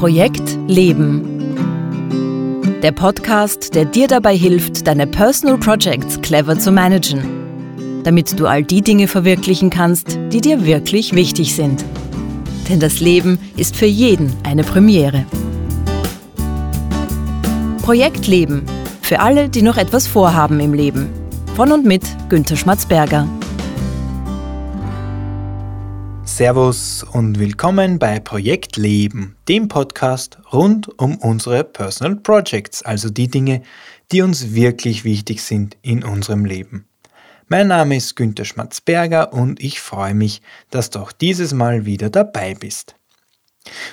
Projekt Leben. Der Podcast, der dir dabei hilft, deine Personal Projects clever zu managen, damit du all die Dinge verwirklichen kannst, die dir wirklich wichtig sind. Denn das Leben ist für jeden eine Premiere. Projekt Leben. Für alle, die noch etwas vorhaben im Leben. Von und mit Günter Schmatzberger. Servus und willkommen bei Projekt Leben, dem Podcast rund um unsere Personal Projects, also die Dinge, die uns wirklich wichtig sind in unserem Leben. Mein Name ist Günter Schmatzberger und ich freue mich, dass du auch dieses Mal wieder dabei bist.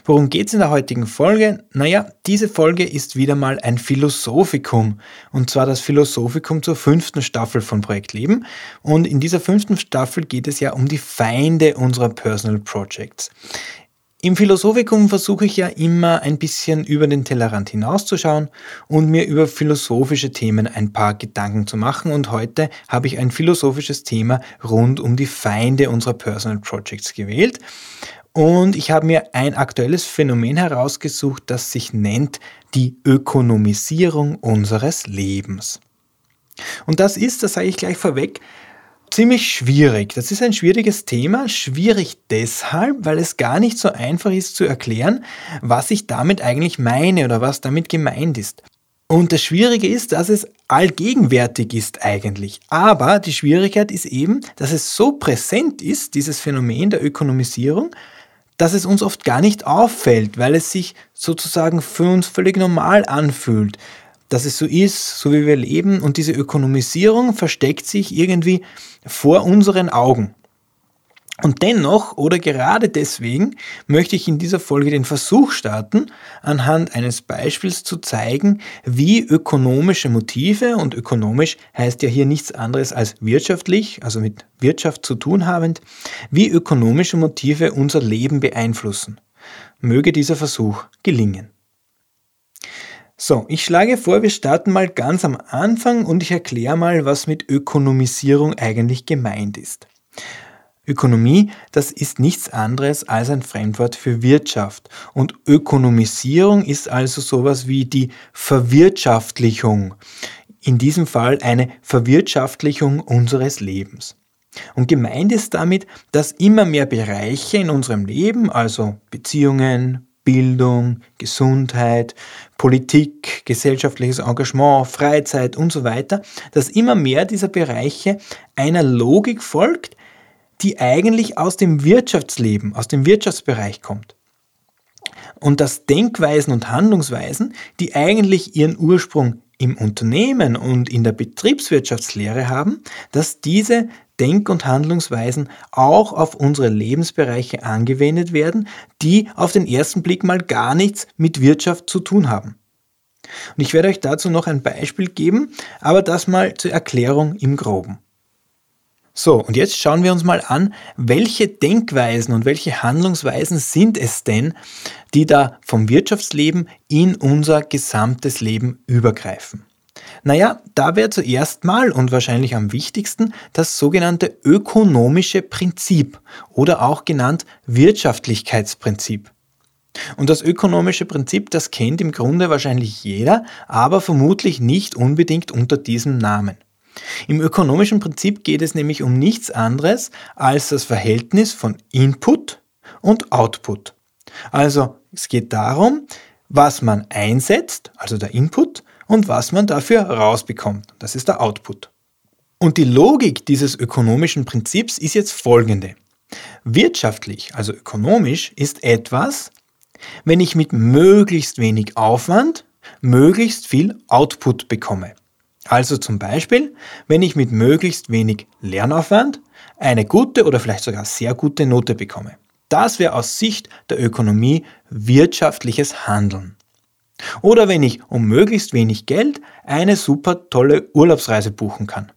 Worum geht es in der heutigen Folge? Naja, diese Folge ist wieder mal ein Philosophikum. Und zwar das Philosophikum zur fünften Staffel von Projekt Leben. Und in dieser fünften Staffel geht es ja um die Feinde unserer Personal Projects. Im Philosophikum versuche ich ja immer ein bisschen über den Tellerrand hinauszuschauen und mir über philosophische Themen ein paar Gedanken zu machen. Und heute habe ich ein philosophisches Thema rund um die Feinde unserer Personal Projects gewählt. Und ich habe mir ein aktuelles Phänomen herausgesucht, das sich nennt die Ökonomisierung unseres Lebens. Und das ist, das sage ich gleich vorweg, ziemlich schwierig. Das ist ein schwieriges Thema. Schwierig deshalb, weil es gar nicht so einfach ist zu erklären, was ich damit eigentlich meine oder was damit gemeint ist. Und das Schwierige ist, dass es allgegenwärtig ist eigentlich. Aber die Schwierigkeit ist eben, dass es so präsent ist, dieses Phänomen der Ökonomisierung, dass es uns oft gar nicht auffällt, weil es sich sozusagen für uns völlig normal anfühlt, dass es so ist, so wie wir leben und diese Ökonomisierung versteckt sich irgendwie vor unseren Augen. Und dennoch oder gerade deswegen möchte ich in dieser Folge den Versuch starten, anhand eines Beispiels zu zeigen, wie ökonomische Motive, und ökonomisch heißt ja hier nichts anderes als wirtschaftlich, also mit Wirtschaft zu tun habend, wie ökonomische Motive unser Leben beeinflussen. Möge dieser Versuch gelingen. So, ich schlage vor, wir starten mal ganz am Anfang und ich erkläre mal, was mit Ökonomisierung eigentlich gemeint ist. Ökonomie, das ist nichts anderes als ein Fremdwort für Wirtschaft. Und Ökonomisierung ist also sowas wie die Verwirtschaftlichung. In diesem Fall eine Verwirtschaftlichung unseres Lebens. Und gemeint ist damit, dass immer mehr Bereiche in unserem Leben, also Beziehungen, Bildung, Gesundheit, Politik, gesellschaftliches Engagement, Freizeit und so weiter, dass immer mehr dieser Bereiche einer Logik folgt, die eigentlich aus dem Wirtschaftsleben, aus dem Wirtschaftsbereich kommt. Und dass Denkweisen und Handlungsweisen, die eigentlich ihren Ursprung im Unternehmen und in der Betriebswirtschaftslehre haben, dass diese Denk- und Handlungsweisen auch auf unsere Lebensbereiche angewendet werden, die auf den ersten Blick mal gar nichts mit Wirtschaft zu tun haben. Und ich werde euch dazu noch ein Beispiel geben, aber das mal zur Erklärung im groben. So, und jetzt schauen wir uns mal an, welche Denkweisen und welche Handlungsweisen sind es denn, die da vom Wirtschaftsleben in unser gesamtes Leben übergreifen. Naja, da wäre zuerst mal und wahrscheinlich am wichtigsten das sogenannte ökonomische Prinzip oder auch genannt Wirtschaftlichkeitsprinzip. Und das ökonomische Prinzip, das kennt im Grunde wahrscheinlich jeder, aber vermutlich nicht unbedingt unter diesem Namen. Im ökonomischen Prinzip geht es nämlich um nichts anderes als das Verhältnis von Input und Output. Also es geht darum, was man einsetzt, also der Input, und was man dafür rausbekommt, das ist der Output. Und die Logik dieses ökonomischen Prinzips ist jetzt folgende. Wirtschaftlich, also ökonomisch, ist etwas, wenn ich mit möglichst wenig Aufwand möglichst viel Output bekomme. Also zum Beispiel, wenn ich mit möglichst wenig Lernaufwand eine gute oder vielleicht sogar sehr gute Note bekomme. Das wäre aus Sicht der Ökonomie wirtschaftliches Handeln. Oder wenn ich um möglichst wenig Geld eine super tolle Urlaubsreise buchen kann.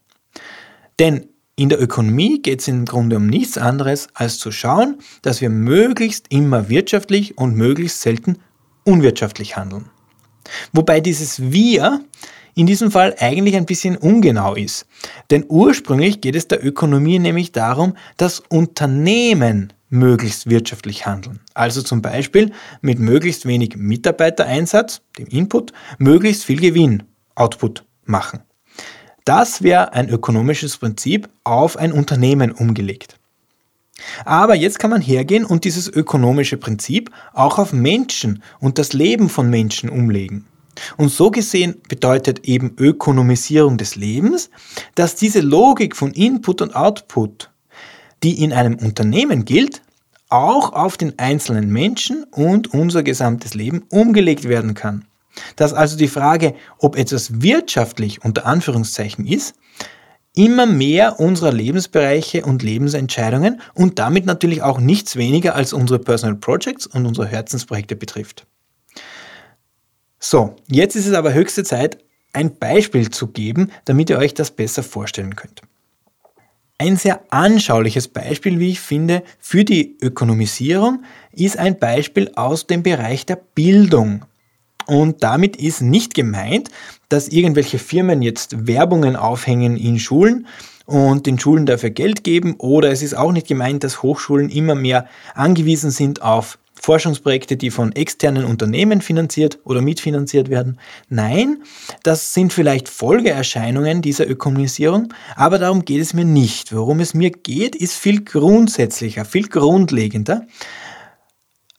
Denn in der Ökonomie geht es im Grunde um nichts anderes, als zu schauen, dass wir möglichst immer wirtschaftlich und möglichst selten unwirtschaftlich handeln. Wobei dieses Wir in diesem Fall eigentlich ein bisschen ungenau ist. Denn ursprünglich geht es der Ökonomie nämlich darum, dass Unternehmen möglichst wirtschaftlich handeln. Also zum Beispiel mit möglichst wenig Mitarbeitereinsatz, dem Input, möglichst viel Gewinn, Output machen. Das wäre ein ökonomisches Prinzip auf ein Unternehmen umgelegt. Aber jetzt kann man hergehen und dieses ökonomische Prinzip auch auf Menschen und das Leben von Menschen umlegen. Und so gesehen bedeutet eben Ökonomisierung des Lebens, dass diese Logik von Input und Output, die in einem Unternehmen gilt, auch auf den einzelnen Menschen und unser gesamtes Leben umgelegt werden kann. Dass also die Frage, ob etwas wirtschaftlich unter Anführungszeichen ist, immer mehr unserer Lebensbereiche und Lebensentscheidungen und damit natürlich auch nichts weniger als unsere Personal Projects und unsere Herzensprojekte betrifft. So, jetzt ist es aber höchste Zeit, ein Beispiel zu geben, damit ihr euch das besser vorstellen könnt. Ein sehr anschauliches Beispiel, wie ich finde, für die Ökonomisierung ist ein Beispiel aus dem Bereich der Bildung. Und damit ist nicht gemeint, dass irgendwelche Firmen jetzt Werbungen aufhängen in Schulen und den Schulen dafür Geld geben oder es ist auch nicht gemeint, dass Hochschulen immer mehr angewiesen sind auf Forschungsprojekte, die von externen Unternehmen finanziert oder mitfinanziert werden. Nein, das sind vielleicht Folgeerscheinungen dieser Ökonomisierung, aber darum geht es mir nicht. Worum es mir geht, ist viel grundsätzlicher, viel grundlegender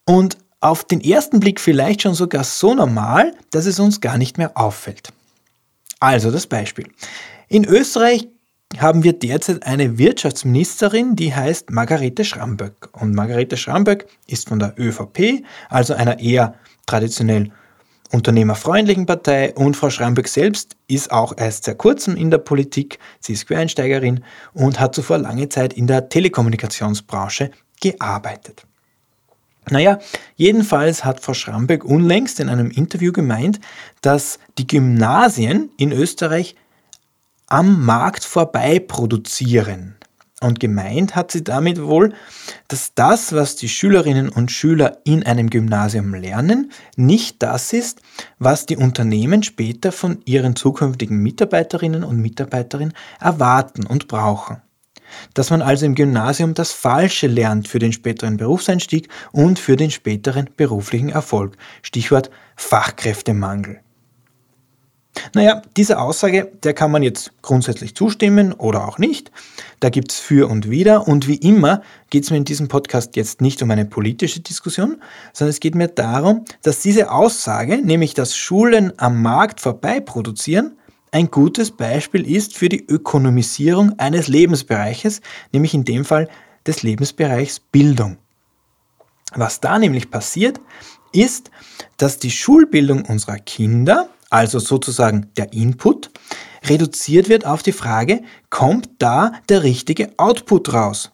und auf den ersten Blick vielleicht schon sogar so normal, dass es uns gar nicht mehr auffällt. Also das Beispiel. In Österreich haben wir derzeit eine Wirtschaftsministerin, die heißt Margarete Schramböck. Und Margarete Schramböck ist von der ÖVP, also einer eher traditionell unternehmerfreundlichen Partei. Und Frau Schramböck selbst ist auch erst seit kurzem in der Politik. Sie ist Quereinsteigerin und hat zuvor lange Zeit in der Telekommunikationsbranche gearbeitet. Naja, jedenfalls hat Frau Schramböck unlängst in einem Interview gemeint, dass die Gymnasien in Österreich am Markt vorbei produzieren. Und gemeint hat sie damit wohl, dass das, was die Schülerinnen und Schüler in einem Gymnasium lernen, nicht das ist, was die Unternehmen später von ihren zukünftigen Mitarbeiterinnen und Mitarbeitern erwarten und brauchen. Dass man also im Gymnasium das Falsche lernt für den späteren Berufseinstieg und für den späteren beruflichen Erfolg. Stichwort Fachkräftemangel. Naja, diese Aussage, der kann man jetzt grundsätzlich zustimmen oder auch nicht. Da gibt es für und wider. Und wie immer geht es mir in diesem Podcast jetzt nicht um eine politische Diskussion, sondern es geht mir darum, dass diese Aussage, nämlich dass Schulen am Markt vorbei produzieren, ein gutes Beispiel ist für die Ökonomisierung eines Lebensbereiches, nämlich in dem Fall des Lebensbereichs Bildung. Was da nämlich passiert, ist, dass die Schulbildung unserer Kinder also sozusagen der Input, reduziert wird auf die Frage, kommt da der richtige Output raus?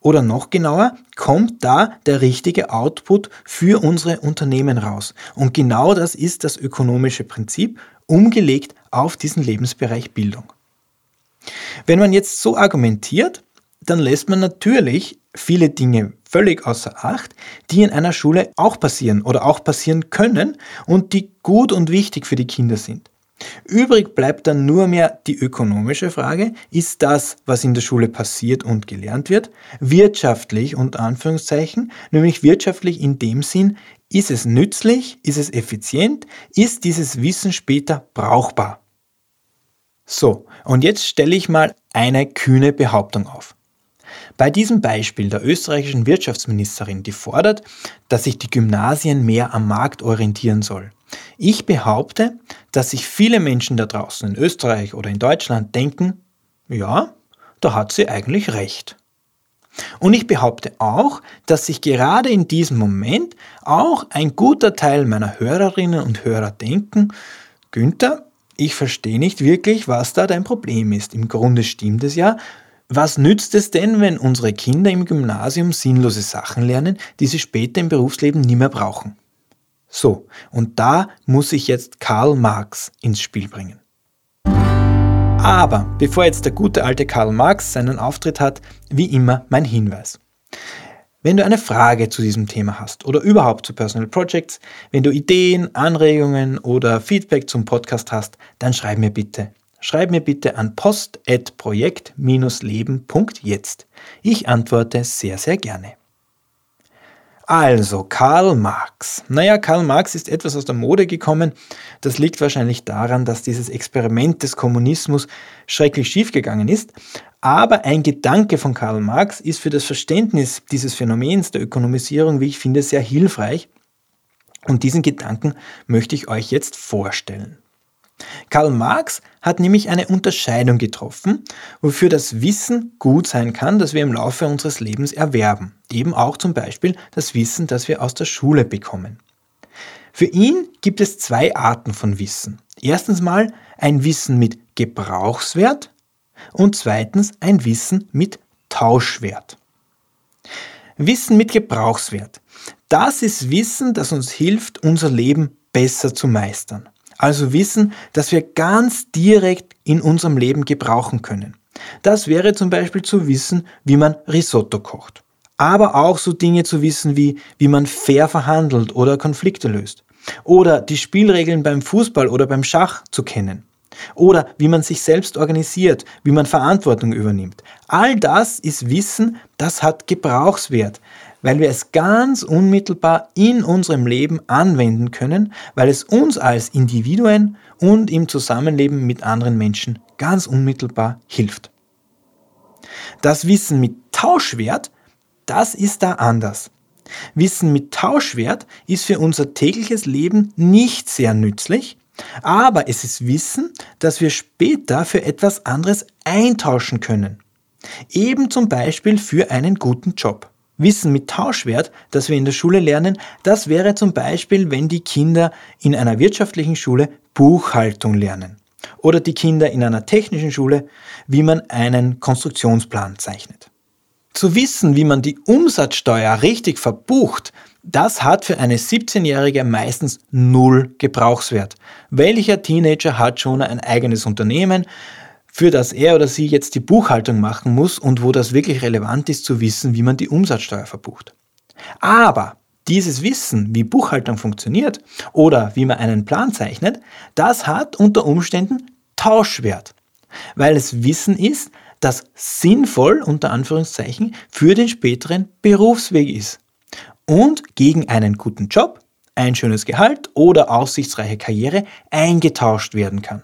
Oder noch genauer, kommt da der richtige Output für unsere Unternehmen raus? Und genau das ist das ökonomische Prinzip, umgelegt auf diesen Lebensbereich Bildung. Wenn man jetzt so argumentiert, dann lässt man natürlich viele Dinge völlig außer Acht, die in einer Schule auch passieren oder auch passieren können und die gut und wichtig für die Kinder sind. Übrig bleibt dann nur mehr die ökonomische Frage, ist das, was in der Schule passiert und gelernt wird, wirtschaftlich unter Anführungszeichen, nämlich wirtschaftlich in dem Sinn, ist es nützlich, ist es effizient, ist dieses Wissen später brauchbar. So, und jetzt stelle ich mal eine kühne Behauptung auf. Bei diesem Beispiel der österreichischen Wirtschaftsministerin, die fordert, dass sich die Gymnasien mehr am Markt orientieren soll. Ich behaupte, dass sich viele Menschen da draußen in Österreich oder in Deutschland denken, ja, da hat sie eigentlich recht. Und ich behaupte auch, dass sich gerade in diesem Moment auch ein guter Teil meiner Hörerinnen und Hörer denken, Günther, ich verstehe nicht wirklich, was da dein Problem ist. Im Grunde stimmt es ja, was nützt es denn, wenn unsere Kinder im Gymnasium sinnlose Sachen lernen, die sie später im Berufsleben nie mehr brauchen? So, und da muss ich jetzt Karl Marx ins Spiel bringen. Aber bevor jetzt der gute alte Karl Marx seinen Auftritt hat, wie immer mein Hinweis. Wenn du eine Frage zu diesem Thema hast oder überhaupt zu Personal Projects, wenn du Ideen, Anregungen oder Feedback zum Podcast hast, dann schreib mir bitte Schreib mir bitte an post.projekt-leben.jetzt. Ich antworte sehr, sehr gerne. Also, Karl Marx. Naja, Karl Marx ist etwas aus der Mode gekommen. Das liegt wahrscheinlich daran, dass dieses Experiment des Kommunismus schrecklich schiefgegangen ist. Aber ein Gedanke von Karl Marx ist für das Verständnis dieses Phänomens der Ökonomisierung, wie ich finde, sehr hilfreich. Und diesen Gedanken möchte ich euch jetzt vorstellen. Karl Marx hat nämlich eine Unterscheidung getroffen, wofür das Wissen gut sein kann, das wir im Laufe unseres Lebens erwerben. Eben auch zum Beispiel das Wissen, das wir aus der Schule bekommen. Für ihn gibt es zwei Arten von Wissen. Erstens mal ein Wissen mit Gebrauchswert und zweitens ein Wissen mit Tauschwert. Wissen mit Gebrauchswert. Das ist Wissen, das uns hilft, unser Leben besser zu meistern. Also Wissen, das wir ganz direkt in unserem Leben gebrauchen können. Das wäre zum Beispiel zu wissen, wie man Risotto kocht. Aber auch so Dinge zu wissen wie, wie man fair verhandelt oder Konflikte löst. Oder die Spielregeln beim Fußball oder beim Schach zu kennen. Oder wie man sich selbst organisiert, wie man Verantwortung übernimmt. All das ist Wissen, das hat Gebrauchswert, weil wir es ganz unmittelbar in unserem Leben anwenden können, weil es uns als Individuen und im Zusammenleben mit anderen Menschen ganz unmittelbar hilft. Das Wissen mit Tauschwert, das ist da anders. Wissen mit Tauschwert ist für unser tägliches Leben nicht sehr nützlich, aber es ist Wissen, das wir später für etwas anderes eintauschen können. Eben zum Beispiel für einen guten Job. Wissen mit Tauschwert, das wir in der Schule lernen, das wäre zum Beispiel, wenn die Kinder in einer wirtschaftlichen Schule Buchhaltung lernen. Oder die Kinder in einer technischen Schule, wie man einen Konstruktionsplan zeichnet. Zu wissen, wie man die Umsatzsteuer richtig verbucht, das hat für eine 17-Jährige meistens null Gebrauchswert. Welcher Teenager hat schon ein eigenes Unternehmen, für das er oder sie jetzt die Buchhaltung machen muss und wo das wirklich relevant ist zu wissen, wie man die Umsatzsteuer verbucht. Aber dieses Wissen, wie Buchhaltung funktioniert oder wie man einen Plan zeichnet, das hat unter Umständen Tauschwert, weil es Wissen ist, das sinnvoll unter Anführungszeichen für den späteren Berufsweg ist und gegen einen guten Job, ein schönes Gehalt oder aussichtsreiche Karriere eingetauscht werden kann.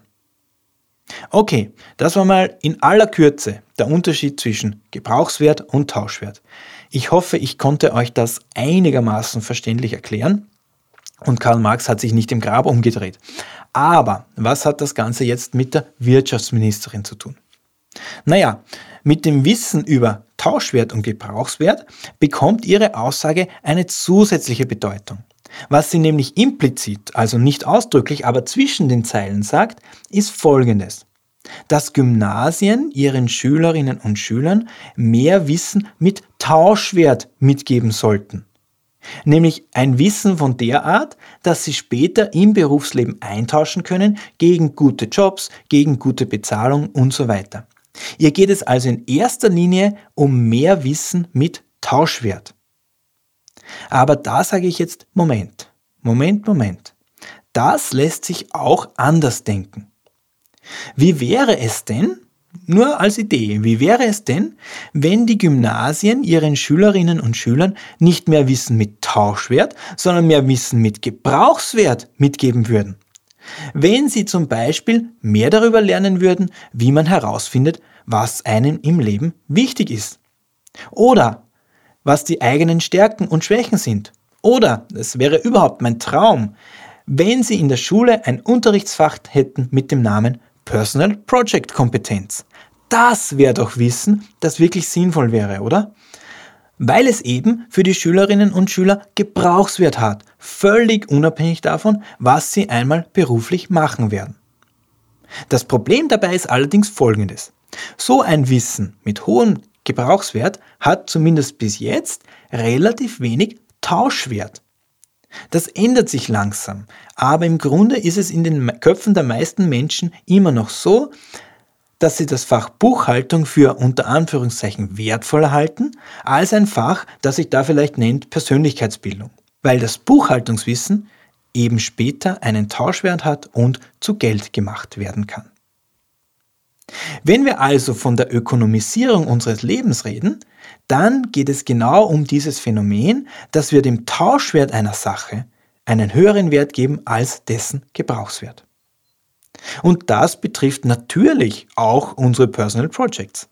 Okay, das war mal in aller Kürze der Unterschied zwischen Gebrauchswert und Tauschwert. Ich hoffe, ich konnte euch das einigermaßen verständlich erklären und Karl Marx hat sich nicht im Grab umgedreht. Aber was hat das Ganze jetzt mit der Wirtschaftsministerin zu tun? Naja, mit dem Wissen über Tauschwert und Gebrauchswert bekommt ihre Aussage eine zusätzliche Bedeutung. Was sie nämlich implizit, also nicht ausdrücklich, aber zwischen den Zeilen sagt, ist Folgendes. Dass Gymnasien ihren Schülerinnen und Schülern mehr Wissen mit Tauschwert mitgeben sollten. Nämlich ein Wissen von der Art, dass sie später im Berufsleben eintauschen können gegen gute Jobs, gegen gute Bezahlung und so weiter. Ihr geht es also in erster Linie um mehr Wissen mit Tauschwert. Aber da sage ich jetzt, Moment, Moment, Moment. Das lässt sich auch anders denken. Wie wäre es denn, nur als Idee, wie wäre es denn, wenn die Gymnasien ihren Schülerinnen und Schülern nicht mehr Wissen mit Tauschwert, sondern mehr Wissen mit Gebrauchswert mitgeben würden? Wenn sie zum Beispiel mehr darüber lernen würden, wie man herausfindet, was einem im Leben wichtig ist. Oder was die eigenen Stärken und Schwächen sind. Oder, es wäre überhaupt mein Traum, wenn Sie in der Schule ein Unterrichtsfach hätten mit dem Namen Personal Project Kompetenz. Das wäre doch Wissen, das wirklich sinnvoll wäre, oder? Weil es eben für die Schülerinnen und Schüler Gebrauchswert hat, völlig unabhängig davon, was sie einmal beruflich machen werden. Das Problem dabei ist allerdings folgendes. So ein Wissen mit hohem Gebrauchswert hat zumindest bis jetzt relativ wenig Tauschwert. Das ändert sich langsam, aber im Grunde ist es in den Köpfen der meisten Menschen immer noch so, dass sie das Fach Buchhaltung für unter Anführungszeichen wertvoller halten, als ein Fach, das sich da vielleicht nennt Persönlichkeitsbildung, weil das Buchhaltungswissen eben später einen Tauschwert hat und zu Geld gemacht werden kann. Wenn wir also von der Ökonomisierung unseres Lebens reden, dann geht es genau um dieses Phänomen, dass wir dem Tauschwert einer Sache einen höheren Wert geben als dessen Gebrauchswert. Und das betrifft natürlich auch unsere Personal Projects.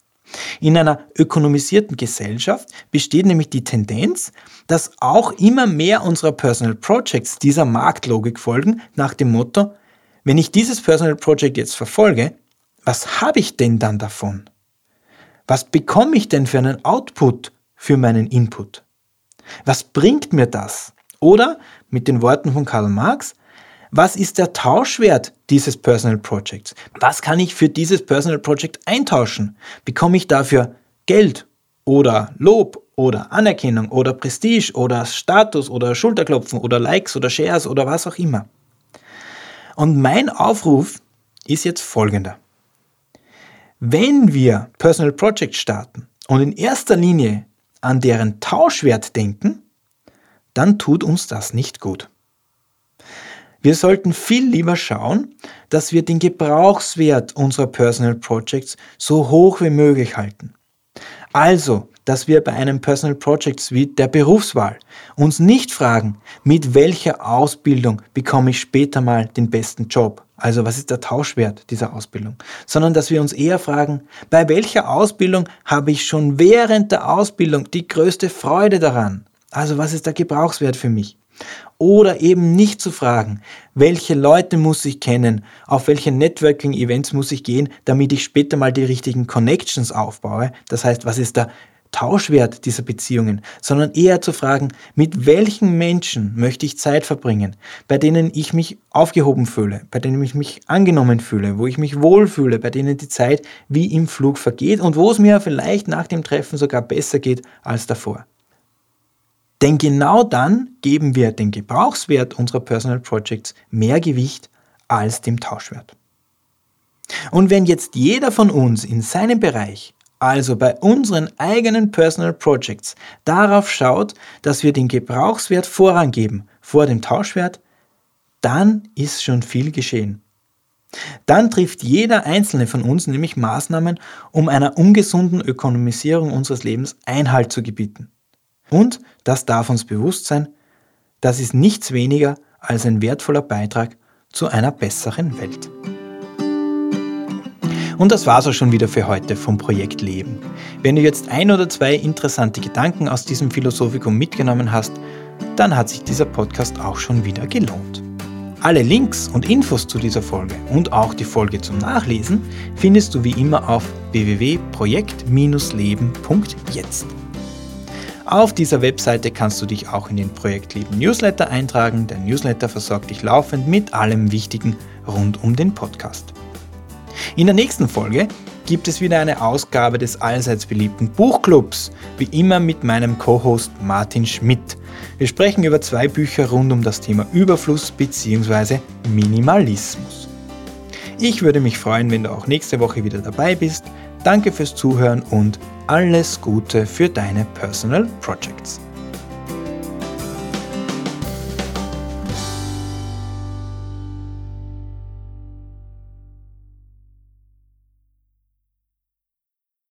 In einer ökonomisierten Gesellschaft besteht nämlich die Tendenz, dass auch immer mehr unserer Personal Projects dieser Marktlogik folgen, nach dem Motto, wenn ich dieses Personal Project jetzt verfolge, was habe ich denn dann davon? Was bekomme ich denn für einen Output für meinen Input? Was bringt mir das? Oder mit den Worten von Karl Marx, was ist der Tauschwert dieses Personal Projects? Was kann ich für dieses Personal Project eintauschen? Bekomme ich dafür Geld oder Lob oder Anerkennung oder Prestige oder Status oder Schulterklopfen oder Likes oder Shares oder was auch immer? Und mein Aufruf ist jetzt folgender. Wenn wir Personal Projects starten und in erster Linie an deren Tauschwert denken, dann tut uns das nicht gut. Wir sollten viel lieber schauen, dass wir den Gebrauchswert unserer Personal Projects so hoch wie möglich halten. Also, dass wir bei einem Personal Project wie der Berufswahl uns nicht fragen, mit welcher Ausbildung bekomme ich später mal den besten Job, also was ist der Tauschwert dieser Ausbildung, sondern dass wir uns eher fragen, bei welcher Ausbildung habe ich schon während der Ausbildung die größte Freude daran, also was ist der Gebrauchswert für mich? Oder eben nicht zu fragen, welche Leute muss ich kennen, auf welche Networking-Events muss ich gehen, damit ich später mal die richtigen Connections aufbaue. Das heißt, was ist der Tauschwert dieser Beziehungen, sondern eher zu fragen, mit welchen Menschen möchte ich Zeit verbringen, bei denen ich mich aufgehoben fühle, bei denen ich mich angenommen fühle, wo ich mich wohlfühle, bei denen die Zeit wie im Flug vergeht und wo es mir vielleicht nach dem Treffen sogar besser geht als davor. Denn genau dann geben wir den Gebrauchswert unserer Personal Projects mehr Gewicht als dem Tauschwert. Und wenn jetzt jeder von uns in seinem Bereich, also bei unseren eigenen Personal Projects, darauf schaut, dass wir den Gebrauchswert Vorrang geben vor dem Tauschwert, dann ist schon viel geschehen. Dann trifft jeder einzelne von uns nämlich Maßnahmen, um einer ungesunden Ökonomisierung unseres Lebens Einhalt zu gebieten. Und, das darf uns bewusst sein, das ist nichts weniger als ein wertvoller Beitrag zu einer besseren Welt. Und das war's auch schon wieder für heute vom Projekt Leben. Wenn du jetzt ein oder zwei interessante Gedanken aus diesem Philosophikum mitgenommen hast, dann hat sich dieser Podcast auch schon wieder gelohnt. Alle Links und Infos zu dieser Folge und auch die Folge zum Nachlesen findest du wie immer auf www.projekt-leben.jetzt. Auf dieser Webseite kannst du dich auch in den Projektleben Newsletter eintragen. Der Newsletter versorgt dich laufend mit allem Wichtigen rund um den Podcast. In der nächsten Folge gibt es wieder eine Ausgabe des allseits beliebten Buchclubs, wie immer mit meinem Co-Host Martin Schmidt. Wir sprechen über zwei Bücher rund um das Thema Überfluss bzw. Minimalismus. Ich würde mich freuen, wenn du auch nächste Woche wieder dabei bist. Danke fürs Zuhören und alles Gute für deine Personal Projects.